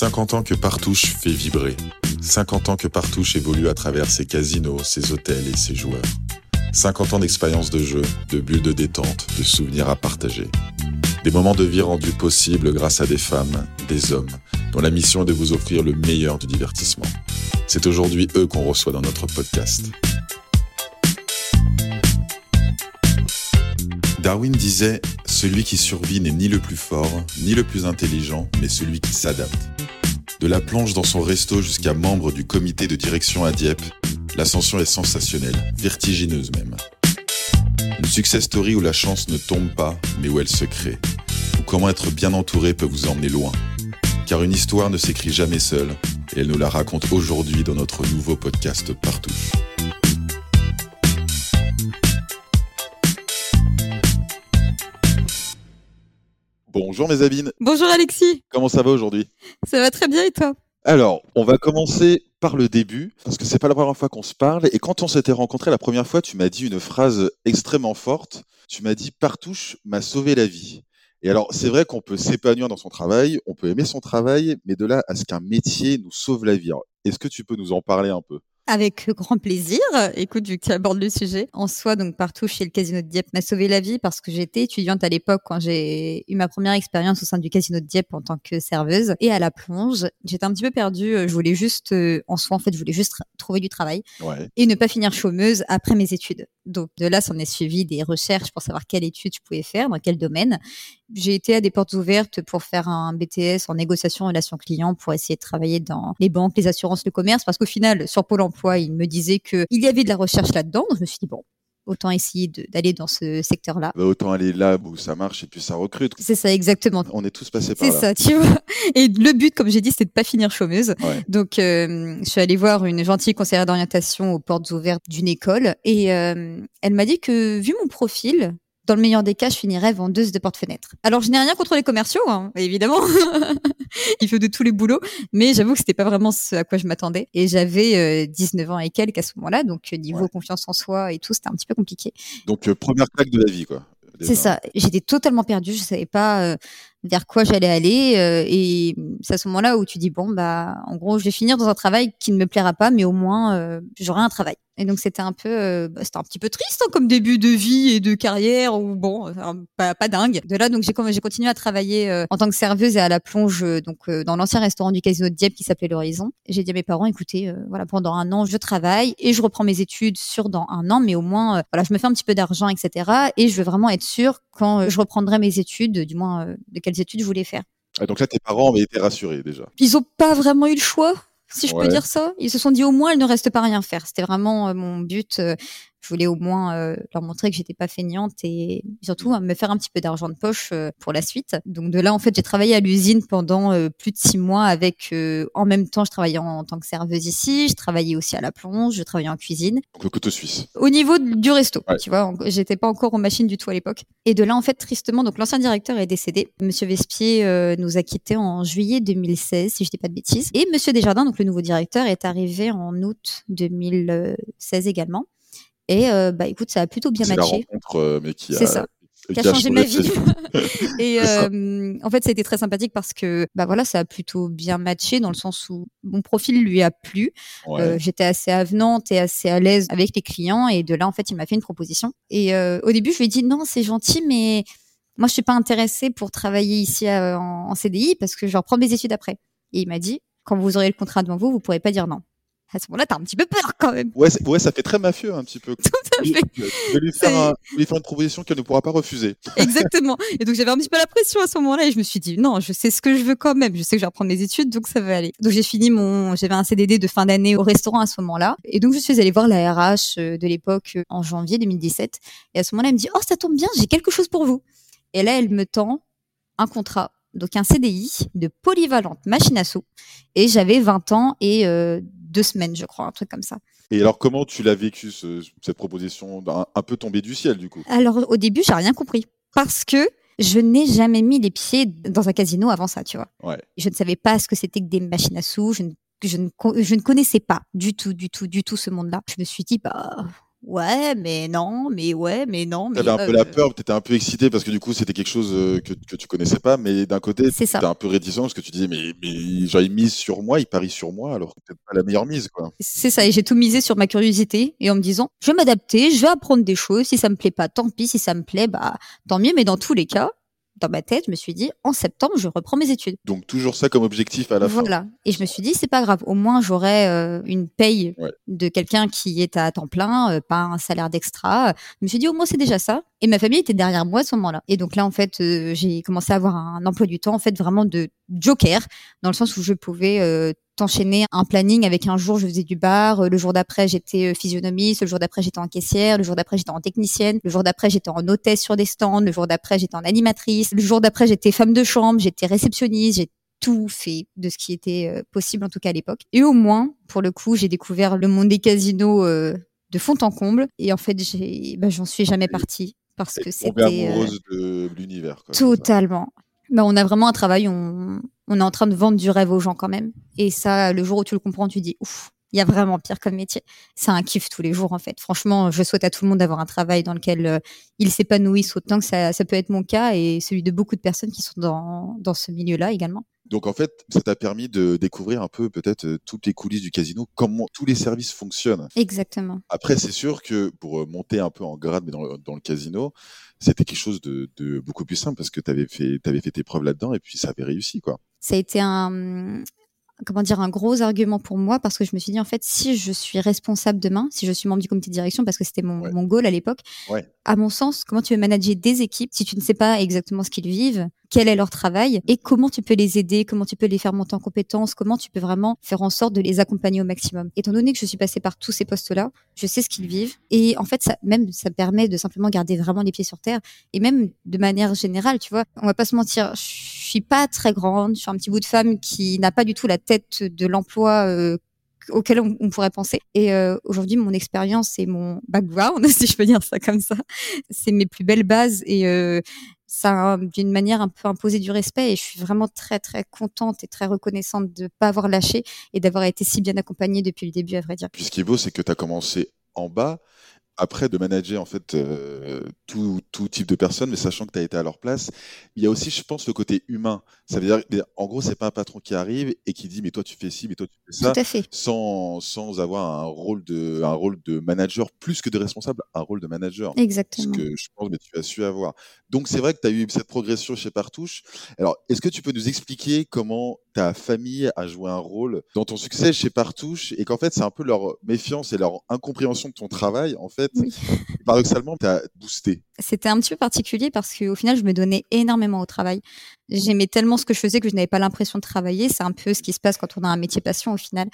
50 ans que Partouche fait vibrer. 50 ans que Partouche évolue à travers ses casinos, ses hôtels et ses joueurs. 50 ans d'expérience de jeu, de bulles de détente, de souvenirs à partager. Des moments de vie rendus possibles grâce à des femmes, des hommes, dont la mission est de vous offrir le meilleur du divertissement. C'est aujourd'hui eux qu'on reçoit dans notre podcast. Darwin disait Celui qui survit n'est ni le plus fort, ni le plus intelligent, mais celui qui s'adapte. De la plonge dans son resto jusqu'à membre du comité de direction à Dieppe, l'ascension est sensationnelle, vertigineuse même. Une success story où la chance ne tombe pas, mais où elle se crée. Ou comment être bien entouré peut vous emmener loin. Car une histoire ne s'écrit jamais seule, et elle nous la raconte aujourd'hui dans notre nouveau podcast Partout. Bonjour mes abines. Bonjour Alexis. Comment ça va aujourd'hui? Ça va très bien et toi? Alors, on va commencer par le début, parce que c'est pas la première fois qu'on se parle. Et quand on s'était rencontrés la première fois, tu m'as dit une phrase extrêmement forte. Tu m'as dit Partouche m'a sauvé la vie. Et alors, c'est vrai qu'on peut s'épanouir dans son travail, on peut aimer son travail, mais de là à ce qu'un métier nous sauve la vie. Est-ce que tu peux nous en parler un peu? Avec grand plaisir. Écoute, vu que tu abordes le sujet, en soi, donc partout chez le Casino de Dieppe m'a sauvé la vie parce que j'étais étudiante à l'époque quand j'ai eu ma première expérience au sein du Casino de Dieppe en tant que serveuse et à la plonge. J'étais un petit peu perdue. Je voulais juste, euh, en soi, en fait, je voulais juste trouver du travail et ne pas finir chômeuse après mes études. Donc de là, s'en est suivi des recherches pour savoir quelle étude je pouvais faire, dans quel domaine. J'ai été à des portes ouvertes pour faire un BTS en négociation relation client pour essayer de travailler dans les banques, les assurances, le commerce, parce qu'au final, sur Pôle Emploi, il me disait qu'il y avait de la recherche là-dedans. Donc je me suis dit bon, autant essayer d'aller dans ce secteur-là. Bah, autant aller là où ça marche et puis ça recrute. C'est ça, exactement. On est tous passés par là. C'est ça, tu vois. Et le but, comme j'ai dit, c'est de pas finir chômeuse. Donc, euh, je suis allée voir une gentille conseillère d'orientation aux portes ouvertes d'une école et euh, elle m'a dit que vu mon profil, dans le meilleur des cas, je finirais vendeuse de porte-fenêtres. Alors, je n'ai rien contre les commerciaux, hein, évidemment. Il faut de tous les boulots. Mais j'avoue que c'était pas vraiment ce à quoi je m'attendais. Et j'avais 19 euh, ans et quelques à ce moment-là. Donc, niveau confiance en soi et tout, c'était un petit peu compliqué. Donc, euh, première claque de la vie, quoi. C'est ça. J'étais totalement perdue. Je savais pas euh, vers quoi j'allais aller. et c'est à ce moment-là où tu dis bon bah, en gros, je vais finir dans un travail qui ne me plaira pas, mais au moins j'aurai un travail. Et donc c'était un peu, euh, bah, c'était un petit peu triste hein, comme début de vie et de carrière ou bon, pas, pas dingue. De là donc j'ai j'ai continué à travailler euh, en tant que serveuse et à la plonge euh, donc dans l'ancien restaurant du Casino de Dieppe qui s'appelait l'Horizon. J'ai dit à mes parents, écoutez, voilà pendant un an je travaille et je reprends mes études sur dans un an, mais au moins voilà je me fais un petit peu d'argent etc. Et je veux vraiment être sûre quand je reprendrai mes études, du moins de quelles études je voulais faire. Ah, donc là tes parents avaient été rassurés déjà. Ils ont pas vraiment eu le choix si je peux dire ça. Ils se sont dit au moins, il ne reste pas rien faire. C'était vraiment euh, mon but. Euh, je voulais au moins euh, leur montrer que j'étais pas feignante et surtout me faire un petit peu d'argent de poche euh, pour la suite. Donc de là, en fait, j'ai travaillé à l'usine pendant euh, plus de six mois avec, en même temps, je travaillais en, tant que serveuse ici, je travaillais aussi à la plonge, je travaillais en cuisine. Donc le couteau suisse. Au niveau du resto, tu vois, j'étais pas encore aux machines du tout à l'époque. Et de là, en fait, tristement, donc l'ancien directeur est décédé. Monsieur Vespier nous a quittés en juillet 2016, si je dis pas de bêtises. Et Monsieur Desjardins, donc le nouveau directeur, est arrivé en août 2016 également. Et euh, bah écoute, ça a plutôt bien matché. Euh, C'est ça qui a changé ma vie. et euh, en fait, ça a été très sympathique parce que bah voilà, ça a plutôt bien matché dans le sens où mon profil lui a plu. Euh, J'étais assez avenante et assez à l'aise avec les clients et de là, en fait, il m'a fait une proposition. Et euh, au début, je lui ai dit non, c'est gentil, mais moi, je suis pas intéressée pour travailler ici euh, en, en, CDI parce que je reprends mes études après. Et il m'a dit quand vous aurez le contrat devant vous, vous pourrez pas dire non à ce moment-là, t'as un petit peu peur quand même. Ouais, ouais, ça fait très mafieux un petit peu. Tout à fait. Je vais lui faire, lui faire une proposition qu'elle ne pourra pas refuser. Exactement. Et donc j'avais un petit peu la pression à ce moment-là et je me suis dit non, je sais ce que je veux quand même. Je sais que je vais reprendre mes études, donc ça va aller. Donc j'ai fini mon, j'avais un CDD de fin d'année au restaurant à ce moment-là. Et donc je suis allée voir la RH euh, de l'époque euh, en janvier 2017. Et à ce moment-là, elle me dit oh ça tombe bien, j'ai quelque chose pour vous. Et là, elle me tend un contrat donc un CDI de polyvalente machine à sous. Et j'avais 20 ans et euh, deux semaines, je crois, un truc comme ça. Et alors, comment tu l'as vécu, cette proposition un, peu tombée du ciel, du coup? Alors, au début, j'ai rien compris. Parce que je n'ai jamais mis les pieds dans un casino avant ça, tu vois. Ouais. Je ne savais pas ce que c'était que des machines à sous. Je ne, je ne, je ne connaissais pas du tout, du tout, du tout ce monde-là. Je me suis dit, bah, ouais, mais non, mais ouais, mais non. T'avais un peu la peur, t'étais un peu excité parce que du coup c'était quelque chose euh, que, que tu connaissais pas, mais d'un côté t'étais un peu réticent parce que tu disais mais, mais genre il mise sur moi, il parie sur moi alors que pas la meilleure mise quoi. C'est ça, et j'ai tout misé sur ma curiosité et en me disant je vais m'adapter, je vais apprendre des choses, si ça me plaît pas, tant pis, si ça me plaît, bah tant mieux, mais dans tous les cas, dans ma tête, je me suis dit, en septembre, je reprends mes études. Donc toujours ça comme objectif à la fin. Voilà. Et je me suis dit, c'est pas grave. Au moins, j'aurai euh, une paye de quelqu'un qui est à temps plein, euh, pas un salaire d'extra. Je me suis dit, au moins, c'est déjà ça. Et ma famille était derrière moi à ce moment-là. Et donc là, en fait, euh, j'ai commencé à avoir un emploi du temps, en fait, vraiment de joker, dans le sens où je pouvais enchaîner un planning avec un jour je faisais du bar, le jour d'après j'étais physionomiste, le jour d'après j'étais en caissière, le jour d'après j'étais en technicienne, le jour d'après j'étais en hôtesse sur des stands, le jour d'après j'étais en animatrice, le jour d'après j'étais femme de chambre, j'étais réceptionniste, j'ai tout fait de ce qui était possible en tout cas à l'époque. Et au moins, pour le coup, j'ai découvert le monde des casinos de fond en comble et en fait j'ai bah, j'en suis jamais partie parce que c'était amoureuse de l'univers. Totalement. Bah, on a vraiment un travail, on, on est en train de vendre du rêve aux gens quand même. Et ça, le jour où tu le comprends, tu dis, ouf, il y a vraiment pire comme métier. C'est un kiff tous les jours, en fait. Franchement, je souhaite à tout le monde d'avoir un travail dans lequel euh, ils s'épanouissent autant que ça, ça peut être mon cas et celui de beaucoup de personnes qui sont dans, dans ce milieu-là également. Donc en fait, ça t'a permis de découvrir un peu peut-être euh, toutes les coulisses du casino, comment tous les services fonctionnent. Exactement. Après, c'est sûr que pour euh, monter un peu en grade mais dans, le, casino, c'était quelque chose de, beaucoup plus simple parce que tu avais fait, avais fait tes preuves là-dedans et puis ça avait réussi quoi. Ça a été un, comment dire un gros argument pour moi parce que je me suis dit en fait si je suis responsable demain, si je suis membre du comité de direction parce que c'était mon, mon goal à l'époque, à mon sens, comment tu veux manager des équipes si tu ne sais pas exactement ce qu'ils vivent, quel est leur travail et comment tu peux les aider, comment tu peux les faire monter en compétences, comment tu peux vraiment faire en sorte de les accompagner au maximum. Étant donné que je suis passée par tous ces postes-là, je sais ce qu'ils vivent et en fait ça même ça permet de simplement garder vraiment les pieds sur terre et même de manière générale, tu vois, on va pas se mentir, je suis pas très grande, je suis un petit bout de femme qui n'a pas du tout la tête de l'emploi euh, auquel on, pourrait penser. Et euh, aujourd'hui, mon expérience et mon background, si je peux dire ça comme ça, c'est mes plus belles bases et euh, ça d'une manière un peu imposé du respect. Et je suis vraiment très très contente et très reconnaissante de pas avoir lâché et d'avoir été si bien accompagnée depuis le début, à vrai dire. Puis ce qui est beau, c'est que tu as commencé en bas après de manager en fait euh, tout, tout, type de personnes, mais sachant que tu as été à leur place, il y a aussi, je pense, le côté humain. Ça veut dire, en gros, c'est pas un patron qui arrive et qui dit mais toi tu fais ci, mais toi tu fais ça, Tout à fait. sans sans avoir un rôle de un rôle de manager plus que de responsable, un rôle de manager. Exactement. Ce que je pense que tu as su avoir. Donc c'est vrai que tu as eu cette progression chez Partouche. Alors est-ce que tu peux nous expliquer comment ta famille a joué un rôle dans ton succès chez Partouche et qu'en fait c'est un peu leur méfiance et leur incompréhension de ton travail en fait oui. paradoxalement t'as boosté. C'était un petit peu particulier parce qu'au final je me donnais énormément au travail. J'aimais tellement ce que je faisais que je n'avais pas l'impression de travailler. C'est un peu ce qui se passe quand on a un métier passion au final.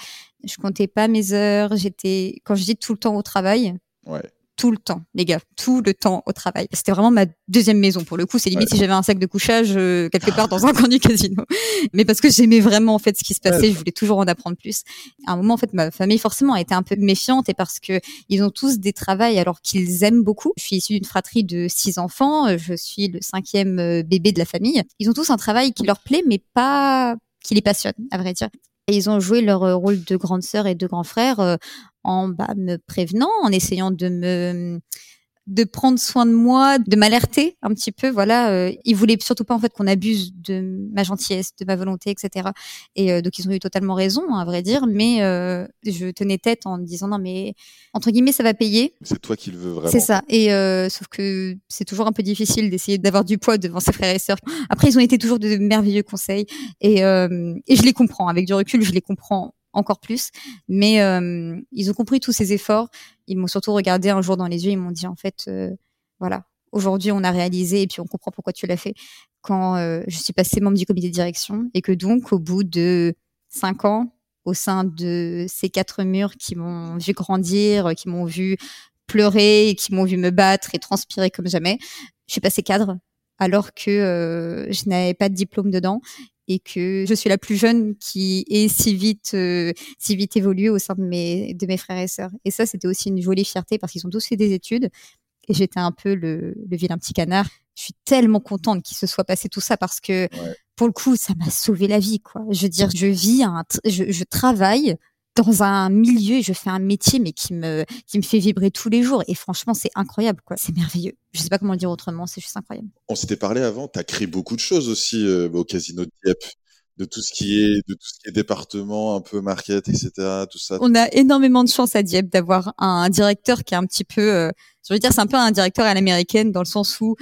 Je comptais pas mes heures. J'étais quand je dis tout le temps au travail ouais tout le temps, les gars, tout le temps au travail. C'était vraiment ma deuxième maison pour le coup. C'est limite si j'avais un sac de couchage euh, quelque part dans un coin du casino. Mais parce que j'aimais vraiment en fait ce qui se passait, je voulais toujours en apprendre plus. À un moment, en fait, ma famille forcément a été un peu méfiante et parce que ils ont tous des travails alors qu'ils aiment beaucoup. Je suis issue d'une fratrie de six enfants. Je suis le cinquième euh, bébé de la famille. Ils ont tous un travail qui leur plaît, mais pas qui les passionne, à vrai dire. Et ils ont joué leur euh, rôle de grande sœur et de grand frère en bah, me prévenant, en essayant de me de prendre soin de moi, de m'alerter un petit peu. Voilà, euh, ils voulaient surtout pas en fait qu'on abuse de ma gentillesse, de ma volonté, etc. Et euh, donc ils ont eu totalement raison, hein, à vrai dire. Mais euh, je tenais tête en disant non mais entre guillemets ça va payer. C'est toi qui le veux vraiment. C'est ça. Et euh, sauf que c'est toujours un peu difficile d'essayer d'avoir du poids devant ses frères et sœurs. Après ils ont été toujours de merveilleux conseils et et je les comprends avec du recul, je les comprends encore plus. Mais euh, ils ont compris tous ces efforts. Ils m'ont surtout regardé un jour dans les yeux. Ils m'ont dit en fait, euh, voilà, aujourd'hui on a réalisé et puis on comprend pourquoi tu l'as fait. Quand euh, je suis passée membre du comité de direction et que donc au bout de cinq ans au sein de ces quatre murs qui m'ont vu grandir, qui m'ont vu pleurer, qui m'ont vu me battre et transpirer comme jamais, je suis passée cadre alors que je n'avais pas de diplôme dedans et que je suis la plus jeune qui est si vite euh, si vite évolué au sein de mes de mes frères et sœurs. Et ça c'était aussi une jolie fierté parce qu'ils ont tous fait des études et j'étais un peu le, le vilain petit canard. Je suis tellement contente qu'il se soit passé tout ça parce que pour le coup ça m'a sauvé la vie quoi. Je veux dire je vis un je, je travaille dans un milieu, je fais un métier, mais qui me, qui me fait vibrer tous les jours. Et franchement, c'est incroyable, quoi. C'est merveilleux. Je sais pas comment le dire autrement, c'est juste incroyable. On s'était parlé avant, tu as créé beaucoup de choses aussi euh, au Casino de Dieppe de tout ce qui est de tout ce qui est département un peu market etc tout ça on a énormément de chance à Dieppe d'avoir un directeur qui est un petit peu euh, je veux dire c'est un peu un directeur à l'américaine dans le sens où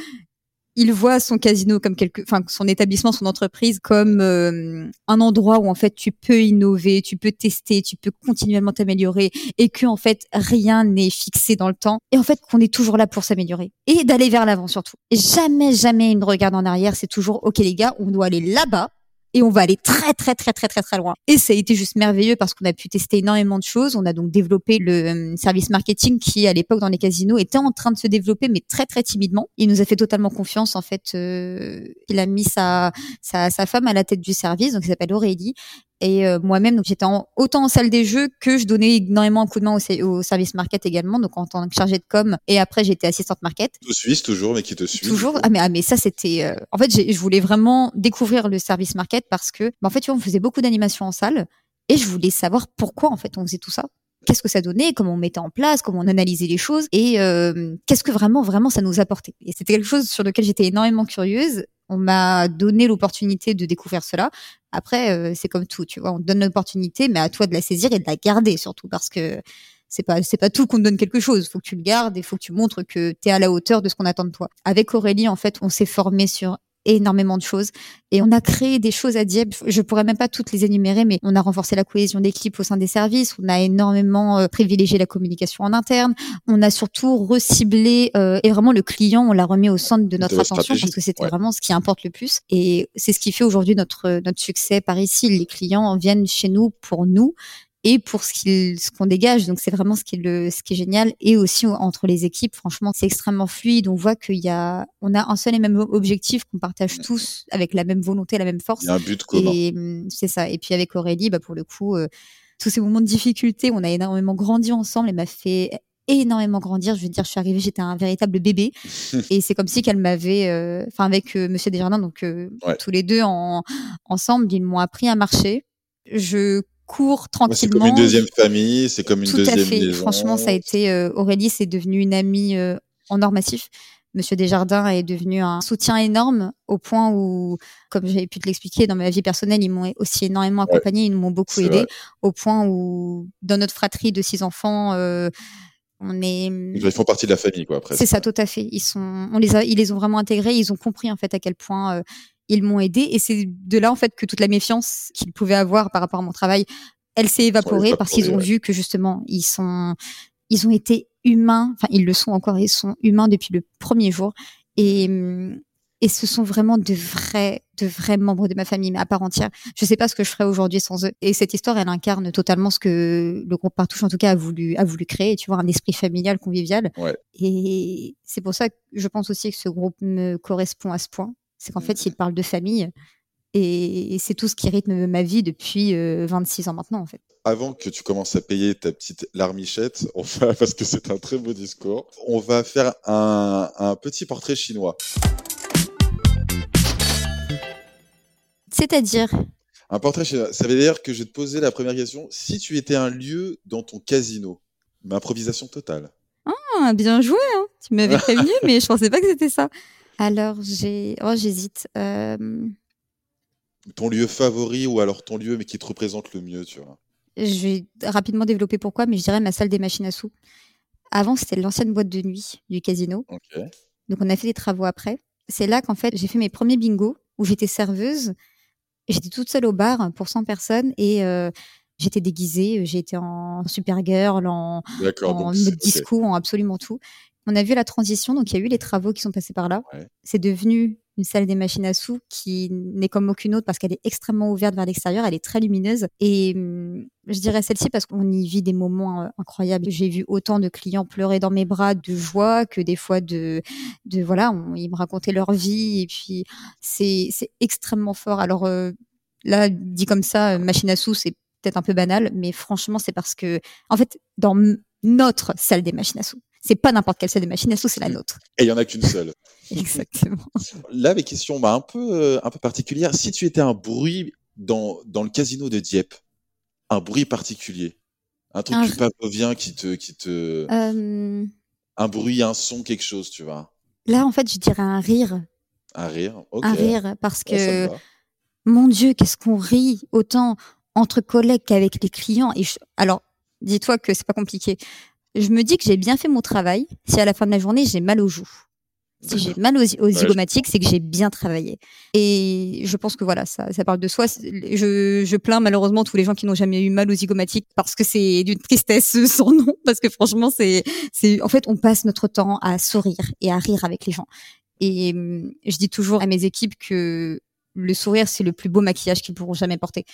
il voit son casino comme quelque, enfin son établissement, son entreprise comme euh, un endroit où en fait tu peux innover, tu peux tester, tu peux continuellement t'améliorer et que en fait rien n'est fixé dans le temps. Et en fait qu'on est toujours là pour s'améliorer et d'aller vers l'avant surtout. Jamais jamais une regarde en arrière, c'est toujours ok les gars, on doit aller là-bas et on va aller très très très très très très loin. Et ça a été juste merveilleux parce qu'on a pu tester énormément de choses. On a donc développé le euh, service marketing qui à l'époque dans les casinos était en train de se développer mais très très timidement. Il nous a fait totalement confiance en fait. Euh, il a mis sa, sa sa femme à la tête du service donc il s'appelle Aurélie et euh, moi-même, donc j'étais autant en salle des jeux que je donnais énormément un coup de main au, service market également, donc en tant que chargée de com. Et après, j'étais assistante market. Tout suisse toujours, mais qui te suit. Toujours. Ah mais ah mais ça c'était. Euh, en fait, je voulais vraiment découvrir le service market parce que, bah, en fait, tu vois, on faisait beaucoup d'animations en salle et je voulais savoir pourquoi en fait on faisait tout ça qu'est-ce que ça donnait, comment on mettait en place, comment on analysait les choses et euh, qu'est-ce que vraiment vraiment ça nous apportait. Et c'était quelque chose sur lequel j'étais énormément curieuse on m'a donné l'opportunité de découvrir cela. Après, euh, c'est comme tout, tu vois, on te donne l'opportunité, mais à toi de la saisir et de la garder surtout parce que c'est pas c'est pas tout qu'on te donne quelque chose. Faut que tu le gardes et faut que tu montres que tu es à la hauteur de ce qu'on attend de toi. Avec Aurélie, en fait, on s'est formé sur énormément de choses. Et on a créé des choses à Dieppe. Je pourrais même pas toutes les énumérer, mais on a renforcé la cohésion d'équipe au sein des services. On a énormément euh, privilégié la communication en interne. On a surtout reciblé euh, et vraiment le client, on l'a remis au centre de notre attention parce que c'était vraiment ce qui importe le plus. Et c'est ce qui fait aujourd'hui notre notre succès par ici. Les clients viennent chez nous pour nous et pour ce qu'il ce qu'on dégage. Donc c'est vraiment ce qui est le ce qui est génial. Et aussi entre les équipes franchement c'est extrêmement fluide. On voit qu'il y a on a un seul et même objectif qu'on partage tous avec la même volonté la même force. Il y a un but commun. Et hum, c'est ça. Et puis avec Aurélie bah pour le coup euh, tous ces moments de difficulté on a énormément grandi ensemble. Elle m'a fait énormément grandir. Je veux dire, je suis arrivée, j'étais un véritable bébé, et c'est comme si qu'elle m'avait, euh, enfin avec euh, Monsieur Desjardins, donc tous les deux en, ensemble, ils m'ont appris à marcher. Je court tranquillement. c'est comme une deuxième famille, c'est comme une Tout deuxième à fait. Franchement, ça a été euh, Aurélie, c'est devenu une amie euh, en or massif. Monsieur Desjardins est devenu un soutien énorme au point où, comme j'avais pu te l'expliquer, dans ma vie personnelle, ils m'ont aussi énormément accompagné, ils m'ont beaucoup aidé, au point où, dans notre fratrie de six enfants, euh, on est. Ils font partie de la famille, quoi. Après. C'est ça, tout à fait. Ils sont, on les a, ils les ont vraiment intégrés. Ils ont compris en fait à quel point ils m'ont aidé et c'est de là en fait que toute la méfiance qu'ils pouvaient avoir par rapport à mon travail, elle s'est évaporée parce qu'ils ont vu que justement ils sont ils ont été humains, enfin ils le sont encore, ils sont humains depuis le premier jour et et ce sont vraiment de vrais de vrais membres de ma famille mais à part entière. Je sais pas ce que je ferais aujourd'hui sans eux et cette histoire elle incarne totalement ce que le groupe Partouche en tout cas a voulu a voulu créer, tu vois un esprit familial convivial. Et c'est pour ça que je pense aussi que ce groupe me correspond à ce point c'est qu'en fait, il parle de famille. Et c'est tout ce qui rythme ma vie depuis 26 euh, ans maintenant, en fait. Avant que tu commences à payer ta petite larmichette, on va, parce que c'est un très beau discours, on va faire un, petit portrait chinois. C'est-à-dire? Un portrait chinois. Ça veut dire que je vais te poser la première question. Si tu étais un lieu dans ton casino, improvisation totale. Ah, bien joué, hein. tu m'avais prévenu, mais je pensais pas que c'était ça. Alors, j'ai. Oh, j'hésite. Euh, ton lieu favori ou alors ton lieu, mais qui te représente le mieux, tu vois Je vais rapidement développer pourquoi, mais je dirais ma salle des machines à sous. Avant, c'était l'ancienne boîte de nuit du casino. Donc, on a fait des travaux après. C'est là qu'en fait, j'ai fait mes premiers bingos où j'étais serveuse. J'étais toute seule au bar pour 100 personnes et euh, j'étais déguisée. J'étais en Supergirl, en, en mode disco, en absolument tout. On a vu la transition, donc il y a eu les travaux qui sont passés par là. C'est devenu une salle des machines à sous qui n'est comme aucune autre parce qu'elle est extrêmement ouverte vers l'extérieur, elle est très lumineuse. Et hum, je dirais celle-ci parce qu'on y vit des moments euh, incroyables. J'ai vu autant de clients pleurer dans mes bras de joie que des fois de, de voilà, ils me racontaient leur vie et puis c'est extrêmement fort. Alors euh, là, dit comme ça, machine à sous, c'est peut-être un peu banal, mais franchement, c'est parce que, en fait, dans notre salle des machines à sous, c'est pas n'importe quelle salle de machine à sous, c'est la nôtre. Et il y en a qu'une seule. Exactement. Là, mes questions bah, un peu euh, un peu particulières. Si tu étais un bruit dans dans le casino de Dieppe, un bruit particulier, Un truc Un plus pavlovien qui te, qui te, Euh, un bruit, un son, quelque chose, tu vois. là, en fait, je dirais un rire. Un rire. Ok. Un rire, parce que, mon Dieu, qu'est-ce qu'on rit autant entre collègues qu'avec les clients. Et je- alors, dis-toi que c'est pas compliqué. Je me dis que j'ai bien fait mon travail si à la fin de la journée, j'ai mal aux joues. Si j'ai mal aux, zygomatiques, c'est que j'ai bien travaillé. Et je pense que voilà, ça, ça parle de soi. Je, je plains malheureusement tous les gens qui n'ont jamais eu mal aux zygomatiques parce que c'est d'une tristesse sans nom. Parce que franchement, c'est, c'est, en fait, on passe notre temps à sourire et à rire avec les gens. Et hum, je dis toujours à mes équipes que le sourire, c'est le plus beau maquillage qu'ils pourront jamais porter.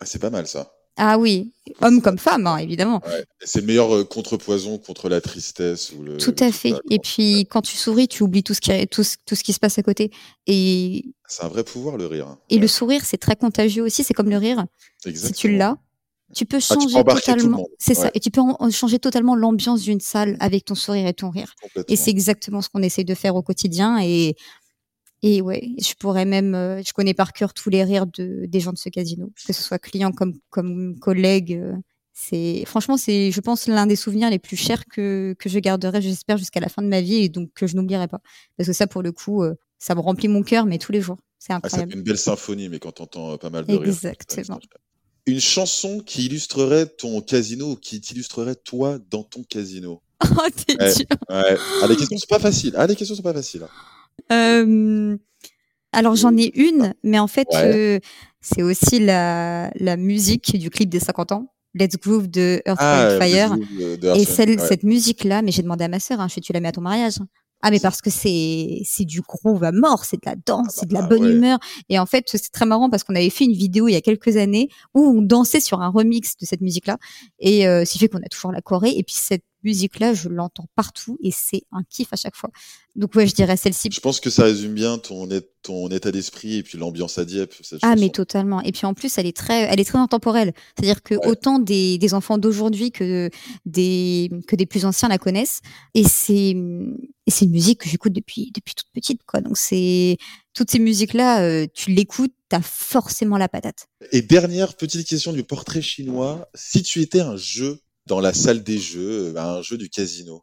Ah, c'est pas mal ça. Ah oui, homme comme femme, hein, évidemment. Ouais. C'est le meilleur euh, contrepoison contre la tristesse ou le. Tout à fait. Et puis, quand tu souris, tu oublies tout ce qui, tout, ce- tout ce qui se passe à côté. Et, C'est un vrai pouvoir le rire. et Ouais, le sourire, c'est très contagieux aussi. C'est comme le rire. Si tu l'as, tu peux Ah, tu peux changer totalement. C'est ça. Et tu peux en- changer totalement l'ambiance d'une salle avec ton sourire et ton rire. Et c'est exactement ce qu'on essaie de faire au quotidien. Et, et ouais, je pourrais même, euh, je connais par cœur tous les rires de, des gens de ce casino, que ce soit clients comme, comme collègues. euh, C'est, franchement, c'est, je pense, l'un des souvenirs les plus chers que, que je garderai, j'espère, jusqu'à la fin de ma vie et donc que je n'oublierai pas. Parce que ça, pour le coup, euh, ça me remplit mon cœur, mais tous les jours. C'est Ah, ça incroyable. fait une belle symphonie, mais quand t'entends pas mal de rire. Exactement. Une chanson qui illustrerait ton casino ou qui t'illustrerait toi dans ton casino? Oh, t'es Ouais. dur. Ouais. Ah, les questions sont pas faciles. Ah, les questions sont pas faciles. hein. Euh, alors j'en ai une, mais en fait Ouais. euh, c'est aussi la, la musique du clip des 50 ans, Let's Groove de Earth, Ah, Fire. Et celle, Ouais. cette musique-là, mais j'ai demandé à ma sœur, hein, je fais tu la mets à ton mariage? Ah mais parce que c'est c'est du groove à mort, c'est de la danse, c'est de la bah, bonne ouais. humeur. Et en fait c'est très marrant parce qu'on avait fait une vidéo il y a quelques années où on dansait sur un remix de cette musique-là. Et euh, ce qui fait qu'on a toujours la Corée. Et puis cette musique-là, je l'entends partout et c'est un kiff à chaque fois. Donc ouais, je dirais celle-ci. Je pense que ça résume bien ton, ton état d'esprit et puis l'ambiance à Dieppe. Cette Ah chanson. mais totalement. Et puis en plus, elle est très, elle est très intemporelle. C'est-à-dire que Ouais. autant des, des enfants d'aujourd'hui que des que des plus anciens la connaissent. Et c'est et c'est une musique que j'écoute depuis depuis toute petite quoi. Donc c'est toutes ces musiques là, tu l'écoutes, t'as forcément la patate. Et dernière petite question du portrait chinois. Si tu étais un jeu dans la salle des jeux, euh, un jeu du casino,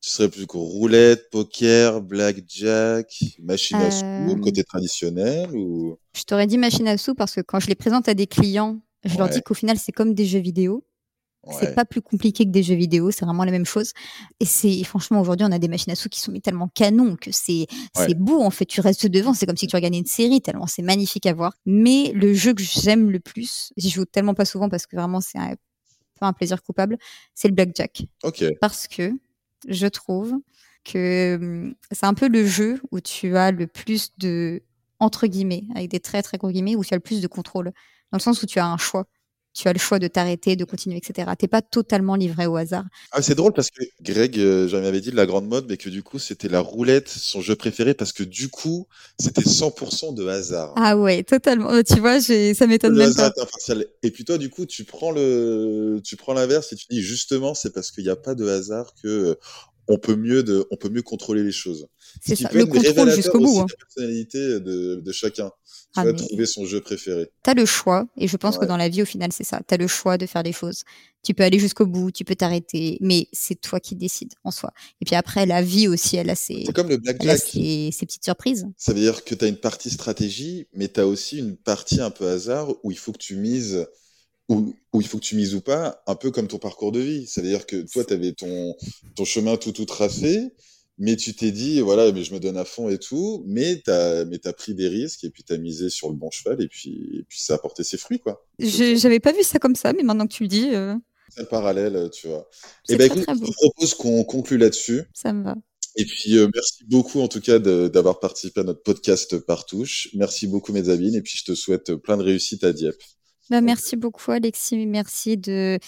tu serais plus Roulette, poker, blackjack, machine à sous, Euh. côté traditionnel ou? Je t'aurais dit machine à sous parce que quand je les présente à des clients, je leur dis qu'au final c'est comme des jeux vidéo. Ouais. C'est pas plus compliqué que des jeux vidéo, c'est vraiment la même chose. Et c'est franchement aujourd'hui on a des machines à sous qui sont tellement canons que c'est Ouais. beau en fait. Tu restes devant, c'est comme si tu regardais une série tellement c'est magnifique à voir. Mais le jeu que j'aime le plus, j'y joue tellement pas souvent parce que vraiment c'est un, pas un plaisir coupable, c'est le blackjack. Parce que je trouve que hum, c'est un peu le jeu où tu as le plus de entre guillemets avec des très très gros guillemets où tu as le plus de contrôle. Dans le sens où tu as un choix tu as le choix de t'arrêter de continuer etc t'es pas totalement livré au hasard Ah, c'est drôle parce que Greg, euh, j'avais avait dit de la grande mode, mais que du coup, c'était la roulette, son jeu préféré, parce que du coup, c'était 100% de hasard. ah ouais totalement tu vois ça m'étonne Le même hasard pas impartial. Et puis toi, du coup, tu prends le, tu prends l'inverse et tu dis justement, c'est parce qu'il n'y a pas de hasard que on peut mieux de, on peut mieux contrôler les choses. Ce c'est ça peut le contrôle jusqu'au bout hein. la personnalité de, de chacun. Tu Ah, vas trouver son jeu préféré. T'as le choix, et je pense que dans la vie, au final, c'est ça. T'as le choix de faire des choses. Tu peux aller jusqu'au bout, tu peux t'arrêter, mais c'est toi qui décides en soi. Et puis après, la vie aussi, elle a ses, C'est comme le blackjack. ses, ses petites surprises. Ça veut dire que tu as une partie stratégie, mais tu as aussi une partie un peu hasard où il faut que tu mises, où, où il faut que tu mises ou pas, un peu comme ton parcours de vie. Ça veut dire que toi, tu avais ton, ton chemin tout tout tracé, mais tu t'es dit, voilà, mais je me donne à fond et tout, mais tu as, mais as pris des risques et puis tu as misé sur le bon cheval et puis, et puis ça a porté ses fruits, quoi. Je- J'avais pas vu ça comme ça, mais maintenant que tu le dis, euh, C'est le parallèle, tu vois. Et ben très écoute, je te propose qu'on conclue là-dessus. Ça me va. Et puis, euh, merci beaucoup en tout cas d'avoir participé à notre podcast Partouche. Merci beaucoup, Mezzabine. Et puis, je te souhaite plein de réussite à Dieppe. Bah, merci beaucoup, Alexis. Merci de,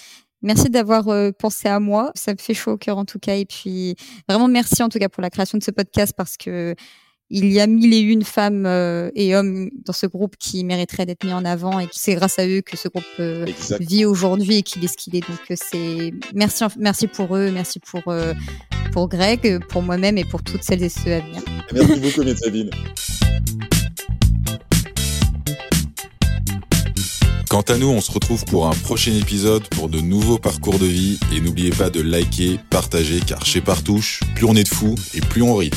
merci d'avoir euh, pensé à moi. Ça me fait chaud au cœur, en tout cas. Et puis, vraiment, merci en tout cas pour la création de ce podcast parce que il y a mille et une femmes euh, et hommes dans ce groupe qui mériteraient d'être mis en avant et c'est grâce à eux que ce groupe euh, vit aujourd'hui et qu'il est ce qu'il est. Donc, c'est merci, merci pour eux, merci pour pour Greg, pour moi-même et pour toutes celles et ceux à venir. Merci beaucoup, Mezzabine. Quant à nous, on se retrouve pour un prochain épisode pour de nouveaux parcours de vie et n'oubliez pas de liker, partager car chez Partouche, plus on est de fous et plus on rit.